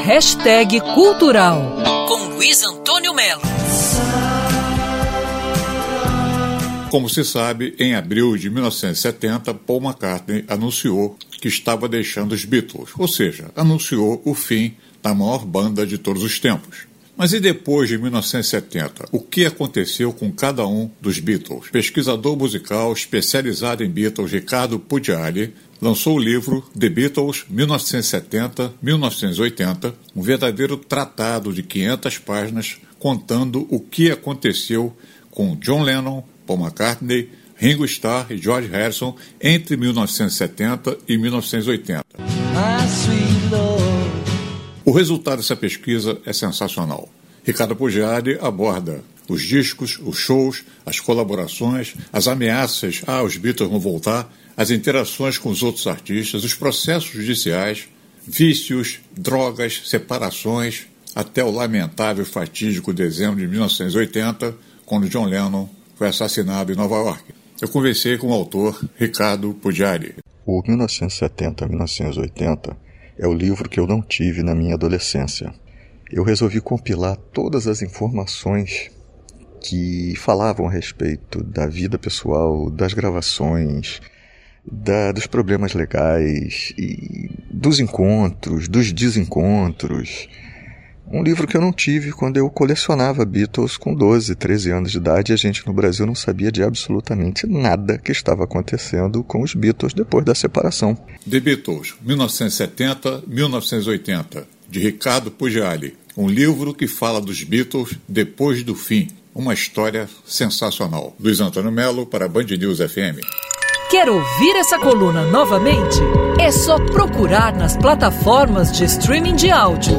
Hashtag Cultural com Luiz Antônio Melo. Como se sabe, em abril de 1970, Paul McCartney anunciou que estava deixando os Beatles, ou seja, anunciou o fim da maior banda de todos os tempos. Mas e depois de 1970? O que aconteceu com cada um dos Beatles? Pesquisador musical especializado em Beatles, Ricardo Pugliari, lançou o livro The Beatles 1970-1980, um verdadeiro tratado de 500 páginas contando o que aconteceu com John Lennon, Paul McCartney, Ringo Starr e George Harrison entre 1970 e 1980. O resultado dessa pesquisa é sensacional. Ricardo Pugiari aborda os discos, os shows, as colaborações, as ameaças ah, os Beatles vão voltar, as interações com os outros artistas, os processos judiciais, vícios, drogas, separações, até o lamentável e fatídico dezembro de 1980, quando John Lennon foi assassinado em Nova York. Eu conversei com o autor Ricardo Pugiari. O 1970-1980 é o livro que eu não tive na minha adolescência. Eu resolvi compilar todas as informações que falavam a respeito da vida pessoal, das gravações, da, dos problemas legais, e dos encontros, dos desencontros. Um livro que eu não tive quando eu colecionava Beatles com 12, 13 anos de idade e a gente no Brasil não sabia de absolutamente nada que estava acontecendo com os Beatles depois da separação. The Beatles, 1970-1980, de Ricardo Pugliali. Um livro que fala dos Beatles depois do fim. Uma história sensacional. Luiz Antônio Melo para a Band News FM. Quer ouvir essa coluna novamente? É só procurar nas plataformas de streaming de áudio.